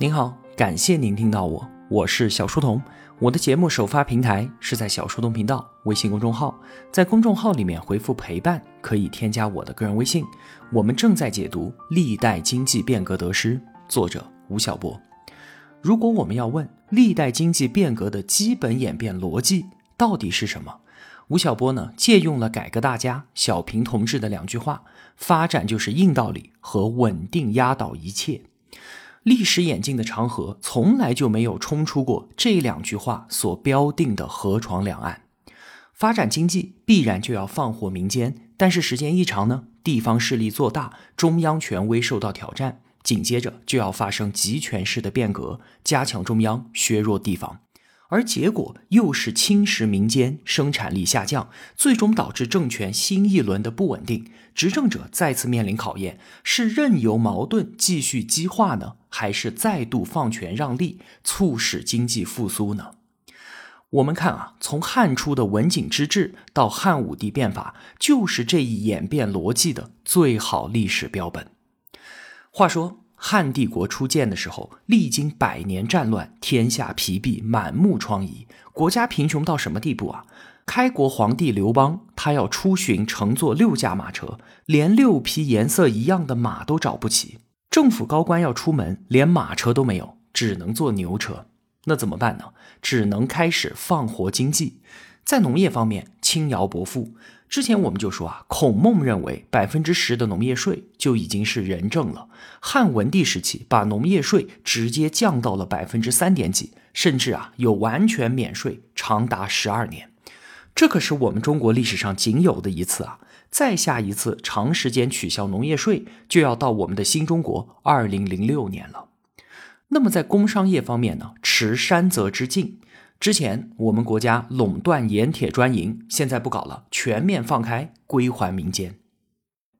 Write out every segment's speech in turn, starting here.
您好，感谢您听到我，我是小书童。我的节目首发平台是在小书童频道微信公众号，在公众号里面回复“陪伴”可以添加我的个人微信。我们正在解读《历代经济变革得失》，作者吴晓波。如果我们要问历代经济变革的基本演变逻辑到底是什么，吴晓波呢借用了改革大家小平同志的两句话：“发展就是硬道理和稳定压倒一切。”历史演进的长河从来就没有冲出过这两句话所标定的河床两岸。发展经济必然就要放火民间，但是时间一长呢，地方势力做大，中央权威受到挑战，紧接着就要发生集权式的变革，加强中央，削弱地方。而结果又是侵蚀民间，生产力下降，最终导致政权新一轮的不稳定，执政者再次面临考验：是任由矛盾继续激化呢，还是再度放权让利，促使经济复苏呢？我们看啊，从汉初的文景之治到汉武帝变法，就是这一演变逻辑的最好历史标本。话说。汉帝国初建的时候，历经百年战乱，天下疲弊，满目疮痍，国家贫穷到什么地步啊？开国皇帝刘邦，他要出巡，乘坐六驾马车，连六匹颜色一样的马都找不齐。政府高官要出门，连马车都没有，只能坐牛车。那怎么办呢？只能开始放活经济。在农业方面，轻徭薄赋。之前我们就说啊，孔孟认为百分之十的农业税就已经是仁政了。汉文帝时期把农业税直接降到了百分之三点几，甚至啊有完全免税，长达十二年。这可是我们中国历史上仅有的一次啊！再下一次长时间取消农业税，就要到我们的新中国二零零六年了。那么在工商业方面呢，持山泽之境。之前我们国家垄断盐铁专营，现在不搞了，全面放开，归还民间。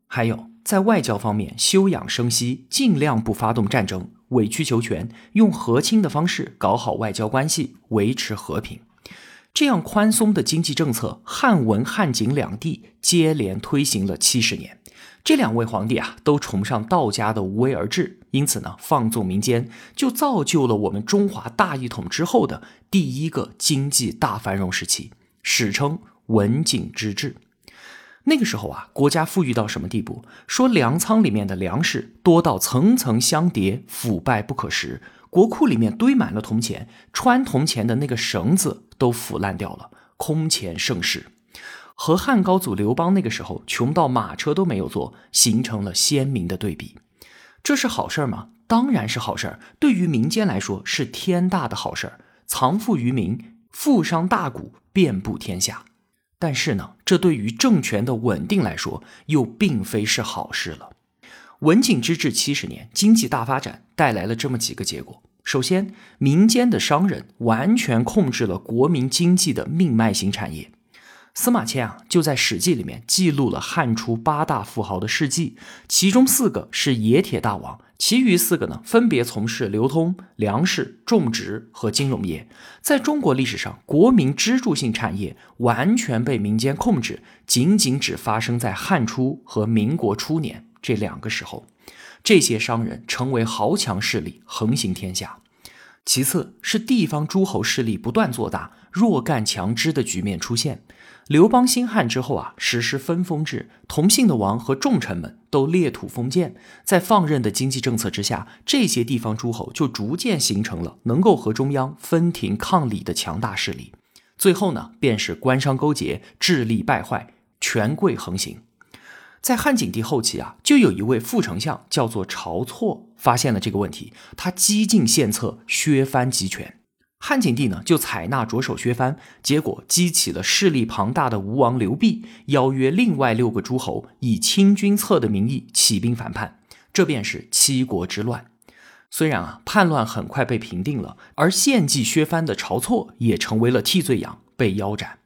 还有在外交方面休养生息，尽量不发动战争，委曲求全，用和亲的方式搞好外交关系，维持和平。这样宽松的经济政策，汉文、汉景两地接连推行了七十年。这两位皇帝啊，都崇尚道家的无为而治，因此呢，放纵民间，就造就了我们中华大一统之后的第一个经济大繁荣时期，史称文景之治。那个时候啊，国家富裕到什么地步？说粮仓里面的粮食多到层层相叠，腐败不可食；国库里面堆满了铜钱，穿铜钱的那个绳子都腐烂掉了，空前盛世。和汉高祖刘邦那个时候穷到马车都没有坐，形成了鲜明的对比。这是好事吗？当然是好事。对于民间来说是天大的好事，藏富于民，富商大贾遍布天下。但是呢，这对于政权的稳定来说又并非是好事了。文景之治七十年，经济大发展带来了这么几个结果：首先，民间的商人完全控制了国民经济的命脉型产业。司马迁啊，就在《史记》里面记录了汉初八大富豪的事迹，其中四个是冶铁大王，其余四个呢，分别从事流通、粮食、种植和金融业。在中国历史上，国民支柱性产业完全被民间控制，仅仅只发生在汉初和民国初年这两个时候。这些商人成为豪强势力，横行天下。其次是地方诸侯势力不断做大，弱干强支的局面出现。刘邦兴汉之后啊，实施分封制，同姓的王和重臣们都列土封建。在放任的经济政策之下，这些地方诸侯就逐渐形成了能够和中央分庭抗礼的强大势力。最后呢，便是官商勾结，智力败坏，权贵横行。在汉景帝后期啊，就有一位副丞相叫做晁错，发现了这个问题，他激进献策，削藩集权。汉景帝呢，就采纳着手削藩，结果激起了势力庞大的吴王刘濞，邀约另外六个诸侯，以清君侧的名义起兵反叛，这便是七国之乱。虽然啊，叛乱很快被平定了，而献计削藩的晁错也成为了替罪羊，被腰斩。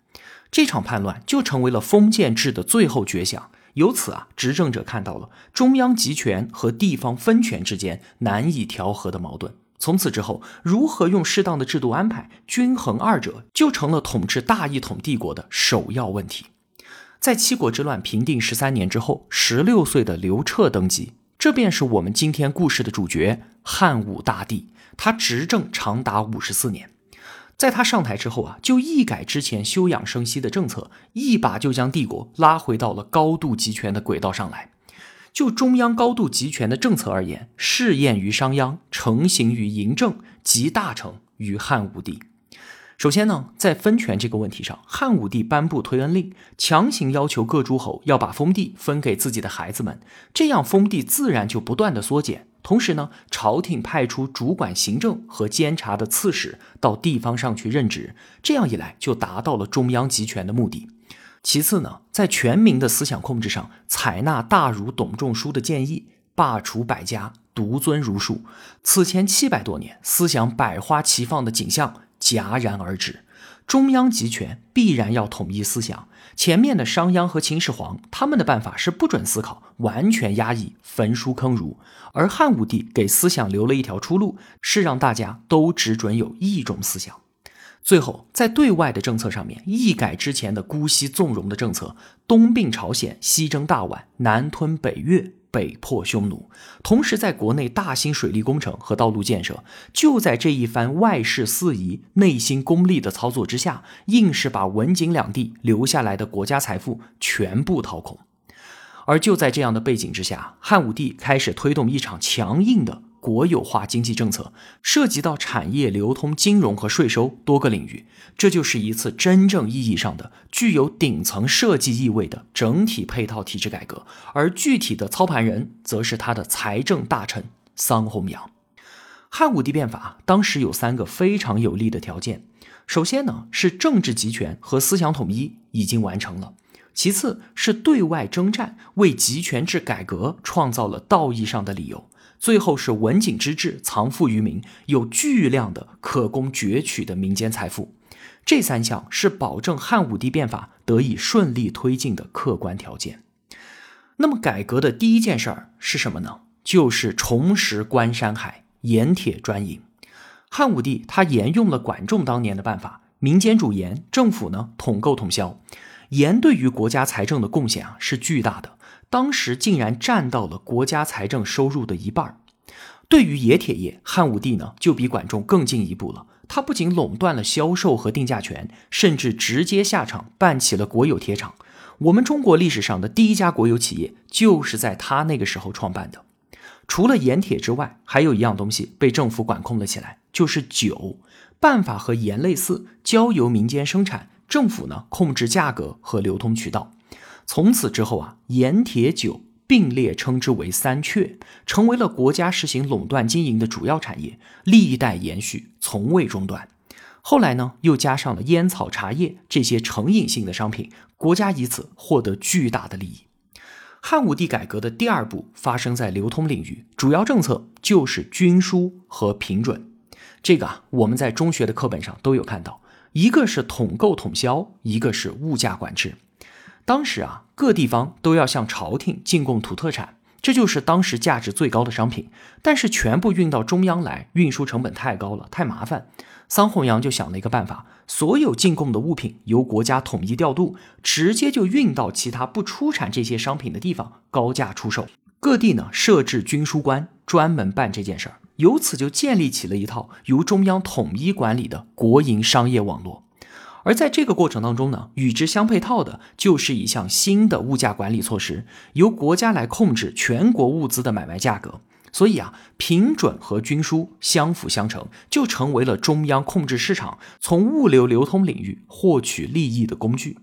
这场叛乱就成为了封建制的最后绝响。由此啊，执政者看到了中央集权和地方分权之间难以调和的矛盾。从此之后，如何用适当的制度安排均衡二者，就成了统治大一统帝国的首要问题。在七国之乱平定十三年之后，十六岁的刘彻登基，这便是我们今天故事的主角汉武大帝。他执政长达五十四年，在他上台之后啊，就一改之前休养生息的政策，一把就将帝国拉回到了高度集权的轨道上来。就中央高度集权的政策而言，试验于商鞅，成型于嬴政，集大成于汉武帝。首先呢，在分权这个问题上，汉武帝颁布推恩令，强行要求各诸侯要把封地分给自己的孩子们，这样封地自然就不断的缩减。同时呢，朝廷派出主管行政和监察的刺史到地方上去任职，这样一来就达到了中央集权的目的。其次呢，在全民的思想控制上，采纳大儒董仲舒的建议，罢黜百家，独尊儒术。此前七百多年，思想百花齐放的景象戛然而止。中央集权必然要统一思想。前面的商鞅和秦始皇，他们的办法是不准思考，完全压抑，焚书坑儒；而汉武帝给思想留了一条出路，是让大家都只准有一种思想。最后，在对外的政策上面，一改之前的姑息纵容的政策，东并朝鲜，西征大宛，南吞北越，北破匈奴，同时在国内大兴水利工程和道路建设。就在这一番外事四夷、内心功利的操作之下，硬是把文景两地留下来的国家财富全部掏空。而就在这样的背景之下，汉武帝开始推动一场强硬的。国有化经济政策涉及到产业、流通、金融和税收多个领域，这就是一次真正意义上的具有顶层设计意味的整体配套体制改革。而具体的操盘人，则是他的财政大臣桑弘羊。汉武帝变法当时有三个非常有利的条件：首先呢，是政治集权和思想统一已经完成了；其次是对外征战为集权制改革创造了道义上的理由。最后是文景之治藏富于民，有巨量的可供攫取的民间财富。这三项是保证汉武帝变法得以顺利推进的客观条件。那么改革的第一件事儿是什么呢？就是重拾关山海，盐铁专营。汉武帝他沿用了管仲当年的办法，民间主盐，政府呢统购统销。盐对于国家财政的贡献啊是巨大的。当时竟然占到了国家财政收入的一半对于冶铁业，汉武帝呢就比管仲更进一步了。他不仅垄断了销售和定价权，甚至直接下场办起了国有铁厂。我们中国历史上的第一家国有企业就是在他那个时候创办的。除了盐铁之外，还有一样东西被政府管控了起来，就是酒。办法和盐类似，交由民间生产，政府呢控制价格和流通渠道。从此之后啊，盐铁酒并列称之为三缺，成为了国家实行垄断经营的主要产业，历代延续，从未中断。后来呢，又加上了烟草、茶叶这些成瘾性的商品，国家以此获得巨大的利益。汉武帝改革的第二步发生在流通领域，主要政策就是均输和平准。这个啊，我们在中学的课本上都有看到，一个是统购统销，一个是物价管制。当时啊，各地方都要向朝廷进贡土特产，这就是当时价值最高的商品。但是全部运到中央来，运输成本太高了，太麻烦。桑弘羊就想了一个办法，所有进贡的物品由国家统一调度，直接就运到其他不出产这些商品的地方，高价出售。各地呢设置军书官，专门办这件事儿，由此就建立起了一套由中央统一管理的国营商业网络。而在这个过程当中呢，与之相配套的就是一项新的物价管理措施，由国家来控制全国物资的买卖价格。所以啊，平准和均输相辅相成，就成为了中央控制市场、从物流流通领域获取利益的工具。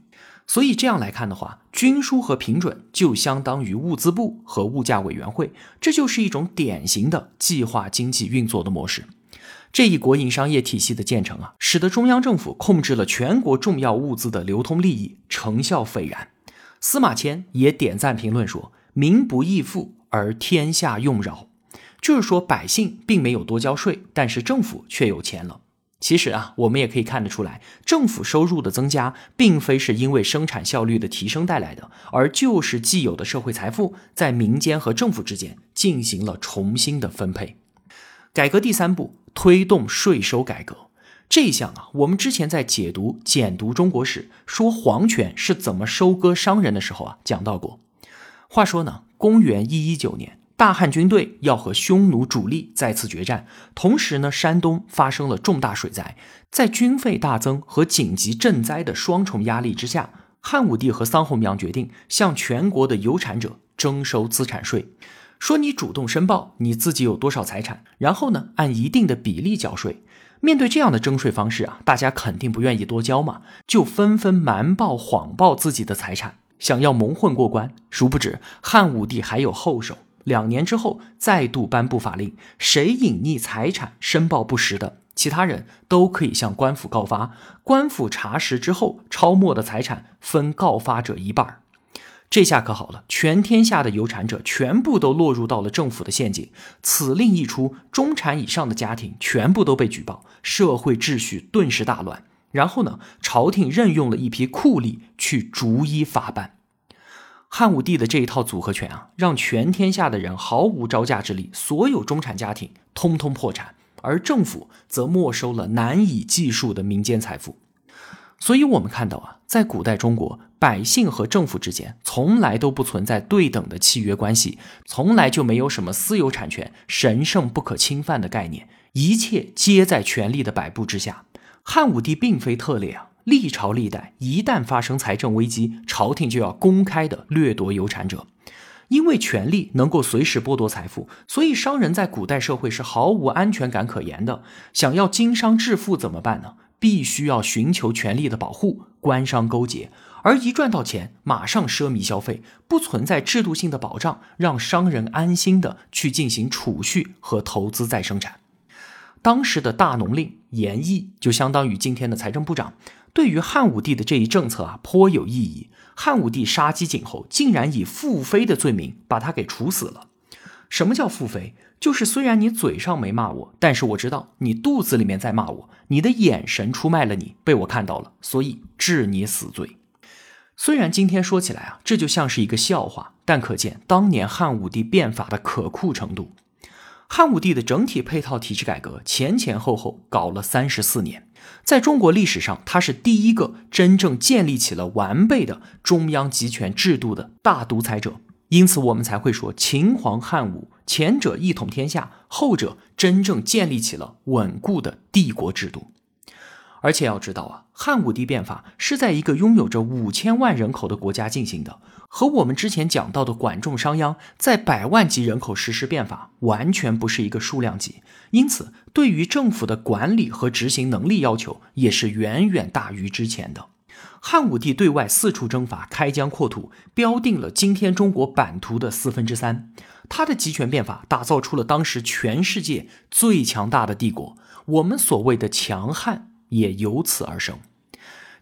所以这样来看的话，均输和平准就相当于物资部和物价委员会，这就是一种典型的计划经济运作的模式。这一国营商业体系的建成啊，使得中央政府控制了全国重要物资的流通利益，成效斐然。司马迁也点赞评论说：“民不义富，而天下用饶。”就是说，百姓并没有多交税，但是政府却有钱了。其实啊，我们也可以看得出来，政府收入的增加，并非是因为生产效率的提升带来的，而就是既有的社会财富在民间和政府之间进行了重新的分配。改革第三步。推动税收改革。这一项啊，我们之前在解读简读中国史，说皇权是怎么收割商人的时候啊，讲到过。话说呢，公元一一九年，大汉军队要和匈奴主力再次决战，同时呢，山东发生了重大水灾，在军费大增和紧急赈灾的双重压力之下，汉武帝和桑弘羊决定向全国的有产者征收资产税，说你主动申报你自己有多少财产，然后呢，按一定的比例缴税。面对这样的征税方式啊，大家肯定不愿意多交嘛，就纷纷瞒报、谎报自己的财产，想要蒙混过关。殊不知汉武帝还有后手。两年之后，再度颁布法令，谁隐匿财产、申报不实的，其他人都可以向官府告发。官府查实之后，抄没的财产分告发者一半儿。这下可好了，全天下的有产者全部都落入到了政府的陷阱。此令一出，中产以上的家庭全部都被举报，社会秩序顿时大乱。然后呢，朝廷任用了一批酷吏去逐一法办。汉武帝的这一套组合拳啊，让全天下的人毫无招架之力，所有中产家庭通通破产，而政府则没收了难以计数的民间财富。所以，我们看到啊，在古代中国，百姓和政府之间从来都不存在对等的契约关系，从来就没有什么私有产权神圣不可侵犯的概念，一切皆在权力的摆布之下。汉武帝并非特例啊。历朝历代，一旦发生财政危机，朝廷就要公开的掠夺有产者，因为权力能够随时剥夺财富，所以商人在古代社会是毫无安全感可言的。想要经商致富怎么办呢？必须要寻求权力的保护，官商勾结，而一赚到钱，马上奢靡消费，不存在制度性的保障，让商人安心的去进行储蓄和投资再生产。当时的大农令严毅就相当于今天的财政部长。对于汉武帝的这一政策啊，颇有异议。汉武帝杀鸡儆猴，竟然以腹诽的罪名把他给处死了。什么叫腹诽？就是虽然你嘴上没骂我，但是我知道你肚子里面在骂我，你的眼神出卖了你，被我看到了，所以治你死罪。虽然今天说起来啊，这就像是一个笑话，但可见当年汉武帝变法的可酷程度。汉武帝的整体配套体制改革前前后后搞了三十四年，在中国历史上，他是第一个真正建立起了完备的中央集权制度的大独裁者，因此我们才会说秦皇汉武，前者一统天下，后者真正建立起了稳固的帝国制度。而且要知道啊，汉武帝变法是在一个拥有着五千万人口的国家进行的，和我们之前讲到的管仲、商鞅在百万级人口实施变法完全不是一个数量级。因此，对于政府的管理和执行能力要求也是远远大于之前的。汉武帝对外四处征伐、开疆扩土，标定了今天中国版图的四分之三。他的集权变法打造出了当时全世界最强大的帝国，我们所谓的强汉。也由此而生。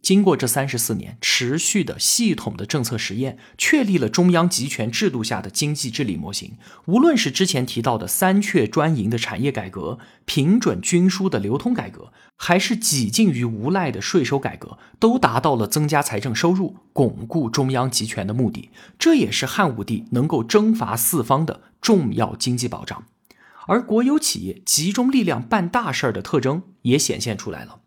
经过这三十四年持续的系统的政策实验，确立了中央集权制度下的经济治理模型。无论是之前提到的三阙专营的产业改革、平准均输的流通改革，还是几近于无赖的税收改革，都达到了增加财政收入、巩固中央集权的目的。这也是汉武帝能够征伐四方的重要经济保障。而国有企业集中力量办大事儿的特征也显现出来了。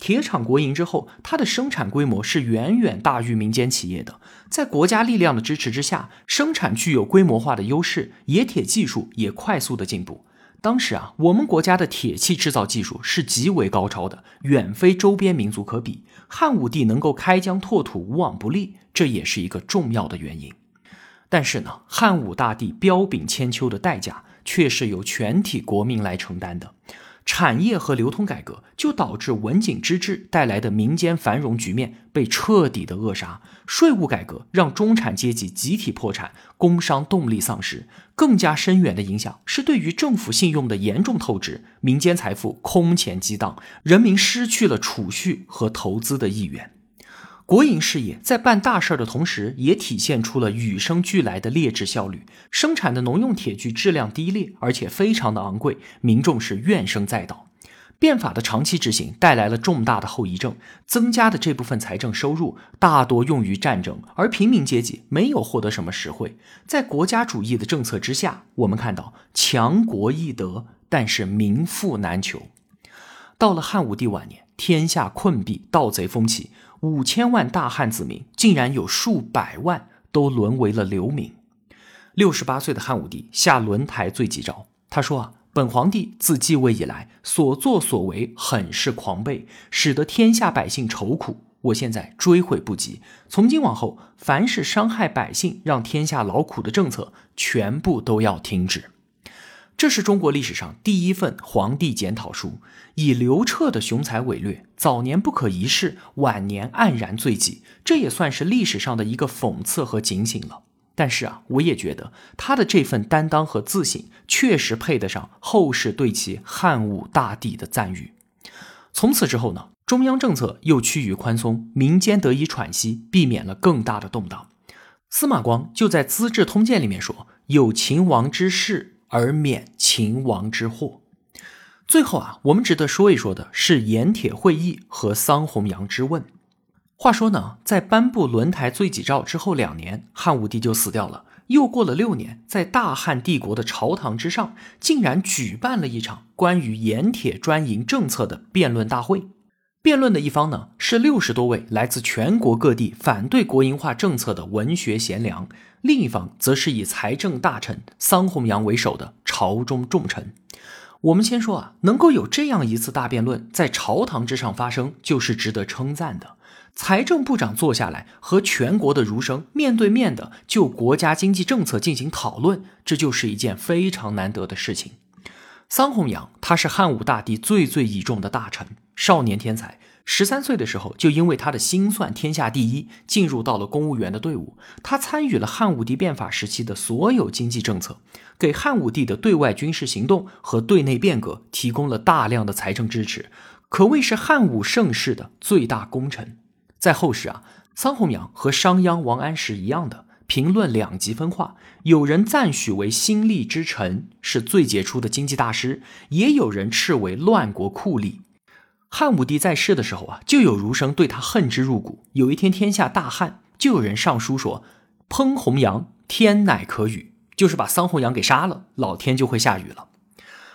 铁厂国营之后，它的生产规模是远远大于民间企业的。在国家力量的支持之下，生产具有规模化的优势，冶铁技术也快速的进步。当时啊，我们国家的铁器制造技术是极为高超的，远非周边民族可比。汉武帝能够开疆拓土，无往不利，这也是一个重要的原因。但是呢，汉武大帝彪炳千秋的代价，却是由全体国民来承担的。产业和流通改革就导致文景之治带来的民间繁荣局面被彻底的扼杀，税务改革让中产阶级集体破产，工商动力丧失。更加深远的影响是对于政府信用的严重透支，民间财富空前激荡，人民失去了储蓄和投资的意愿。国营事业在办大事的同时，也体现出了与生俱来的劣质效率。生产的农用铁具质量低劣，而且非常的昂贵，民众是怨声载道。变法的长期执行带来了重大的后遗症，增加的这部分财政收入大多用于战争，而平民阶级没有获得什么实惠。在国家主义的政策之下，我们看到强国易得，但是民富难求。到了汉武帝晚年，天下困弊，盗贼风起。五千万大汉子民，竟然有数百万都沦为了流民。六十八岁的汉武帝下轮台罪己诏，他说啊，本皇帝自继位以来所作所为很是狂悖，使得天下百姓愁苦。我现在追悔不及，从今往后，凡是伤害百姓、让天下劳苦的政策，全部都要停止。这是中国历史上第一份皇帝检讨书，以刘彻的雄才伟略，早年不可一世，晚年黯然罪己，这也算是历史上的一个讽刺和警醒了。但是啊，我也觉得他的这份担当和自省，确实配得上后世对其汉武大帝的赞誉。从此之后呢？中央政策又趋于宽松，民间得以喘息，避免了更大的动荡。司马光就在《资治通鉴》里面说：“有秦王之事而免秦王之祸。”最后啊，我们值得说一说的是盐铁会议和桑弘羊之问。话说呢，在颁布轮台罪己诏之后两年，汉武帝就死掉了。又过了六年，在大汉帝国的朝堂之上，竟然举办了一场关于盐铁专营政策的辩论大会。辩论的一方呢，是六十多位来自全国各地反对国营化政策的文学贤良；另一方则是以财政大臣桑弘羊为首的朝中重臣。我们先说啊，能够有这样一次大辩论在朝堂之上发生，就是值得称赞的。财政部长坐下来和全国的儒生面对面的就国家经济政策进行讨论，这就是一件非常难得的事情。桑弘羊他是汉武大帝最最倚重的大臣。少年天才，十三岁的时候就因为他的心算天下第一，进入到了公务员的队伍。他参与了汉武帝变法时期的所有经济政策，给汉武帝的对外军事行动和对内变革提供了大量的财政支持，可谓是汉武盛世的最大功臣。在后世啊，桑弘羊和商鞅、王安石一样的评论两极分化，有人赞许为心力之臣，是最杰出的经济大师，也有人斥为乱国酷吏。汉武帝在世的时候啊，就有儒生对他恨之入骨。有一天天下大旱，就有人上书说：“烹弘羊，天乃可雨。”就是把桑弘羊给杀了，老天就会下雨了。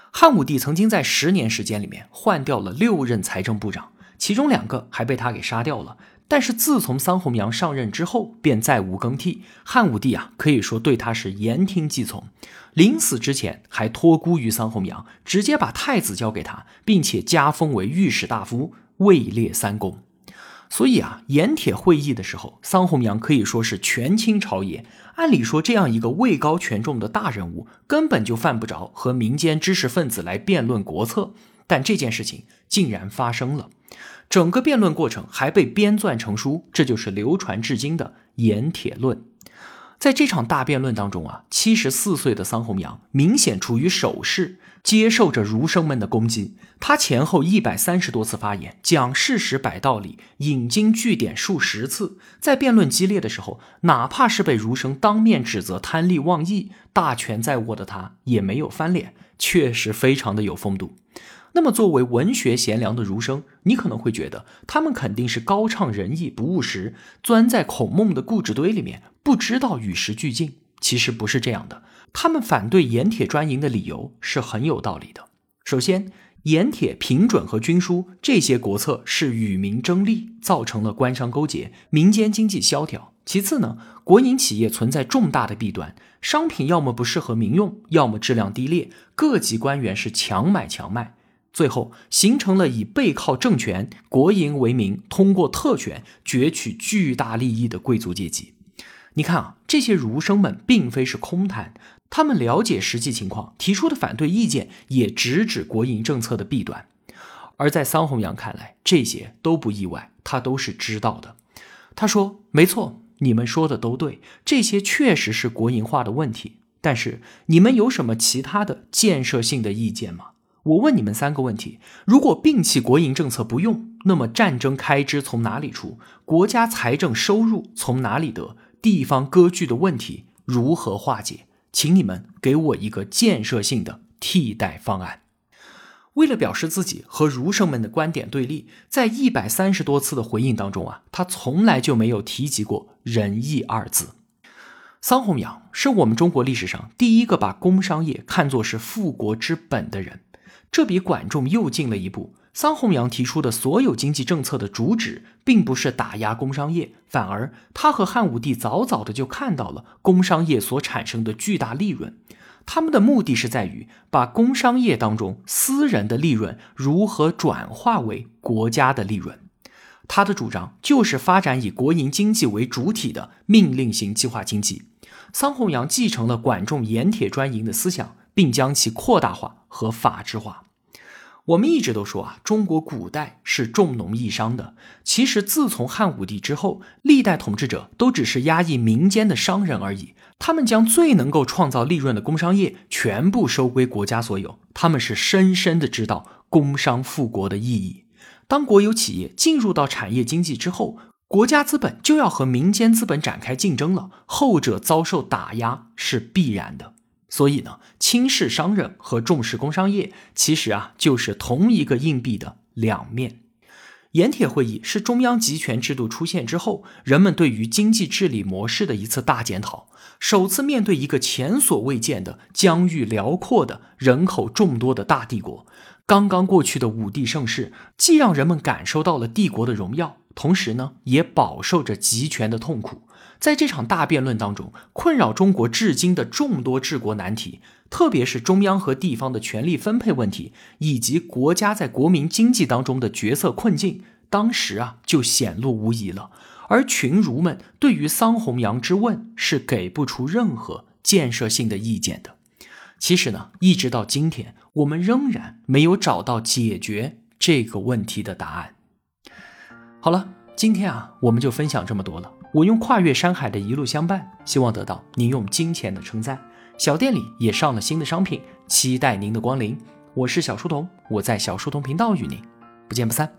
汉武帝曾经在十年时间里面换掉了六任财政部长，其中两个还被他给杀掉了。但是自从桑弘羊上任之后，便再无更替。汉武帝啊，可以说对他是言听计从。临死之前还托孤于桑弘羊，直接把太子交给他，并且加封为御史大夫，位列三公。所以啊，盐铁会议的时候，桑弘羊可以说是权倾朝野。按理说，这样一个位高权重的大人物，根本就犯不着和民间知识分子来辩论国策。但这件事情竟然发生了，整个辩论过程还被编撰成书，这就是流传至今的《盐铁论》。在这场大辩论当中啊，七十四岁的桑弘羊明显处于守势，接受着儒生们的攻击。他前后一百三十多次发言，讲事实、摆道理，引经据典数十次。在辩论激烈的时候，哪怕是被儒生当面指责贪利忘义，大权在握的他也没有翻脸，确实非常的有风度。那么，作为文学贤良的儒生，你可能会觉得他们肯定是高唱仁义、不务实，钻在孔孟的固执堆里面，不知道与时俱进。其实不是这样的，他们反对盐铁专营的理由是很有道理的。首先，盐铁平准和军书这些国策是与民争利，造成了官商勾结，民间经济萧条。其次呢，国营企业存在重大的弊端，商品要么不适合民用，要么质量低劣，各级官员是强买强卖。最后形成了以背靠政权、国营为名，通过特权攫取巨大利益的贵族阶级。你看啊，这些儒生们并非是空谈，他们了解实际情况，提出的反对意见也直指国营政策的弊端。而在桑弘羊看来，这些都不意外，他都是知道的。他说：“没错，你们说的都对，这些确实是国营化的问题。但是你们有什么其他的建设性的意见吗？”我问你们三个问题：如果摒弃国营政策不用，那么战争开支从哪里出？国家财政收入从哪里得？地方割据的问题如何化解？请你们给我一个建设性的替代方案。为了表示自己和儒生们的观点对立，在一百三十多次的回应当中啊，他从来就没有提及过仁义二字。桑弘羊是我们中国历史上第一个把工商业看作是富国之本的人。这比管仲又进了一步。桑弘羊提出的所有经济政策的主旨，并不是打压工商业，反而他和汉武帝早早的就看到了工商业所产生的巨大利润。他们的目的是在于把工商业当中私人的利润如何转化为国家的利润。他的主张就是发展以国营经济为主体的命令型计划经济。桑弘羊继承了管仲盐铁专营的思想，并将其扩大化和法制化。我们一直都说啊，中国古代是重农抑商的。其实，自从汉武帝之后，历代统治者都只是压抑民间的商人而已。他们将最能够创造利润的工商业全部收归国家所有。他们是深深的知道工商富国的意义。当国有企业进入到产业经济之后，国家资本就要和民间资本展开竞争了，后者遭受打压是必然的。所以呢，轻视商人和重视工商业，其实啊就是同一个硬币的两面。盐铁会议是中央集权制度出现之后，人们对于经济治理模式的一次大检讨。首次面对一个前所未见的疆域辽阔的人口众多的大帝国，刚刚过去的武帝盛世，既让人们感受到了帝国的荣耀，同时呢，也饱受着集权的痛苦。在这场大辩论当中，困扰中国至今的众多治国难题，特别是中央和地方的权力分配问题，以及国家在国民经济当中的决策困境，当时啊就显露无遗了。而群儒们对于桑弘羊之问是给不出任何建设性的意见的。其实呢，一直到今天，我们仍然没有找到解决这个问题的答案。好了，今天啊，我们就分享这么多了。我用跨越山海的一路相伴，希望得到您用金钱的称赞。小店里也上了新的商品，期待您的光临。我是小书童，我在小书童频道与您不见不散。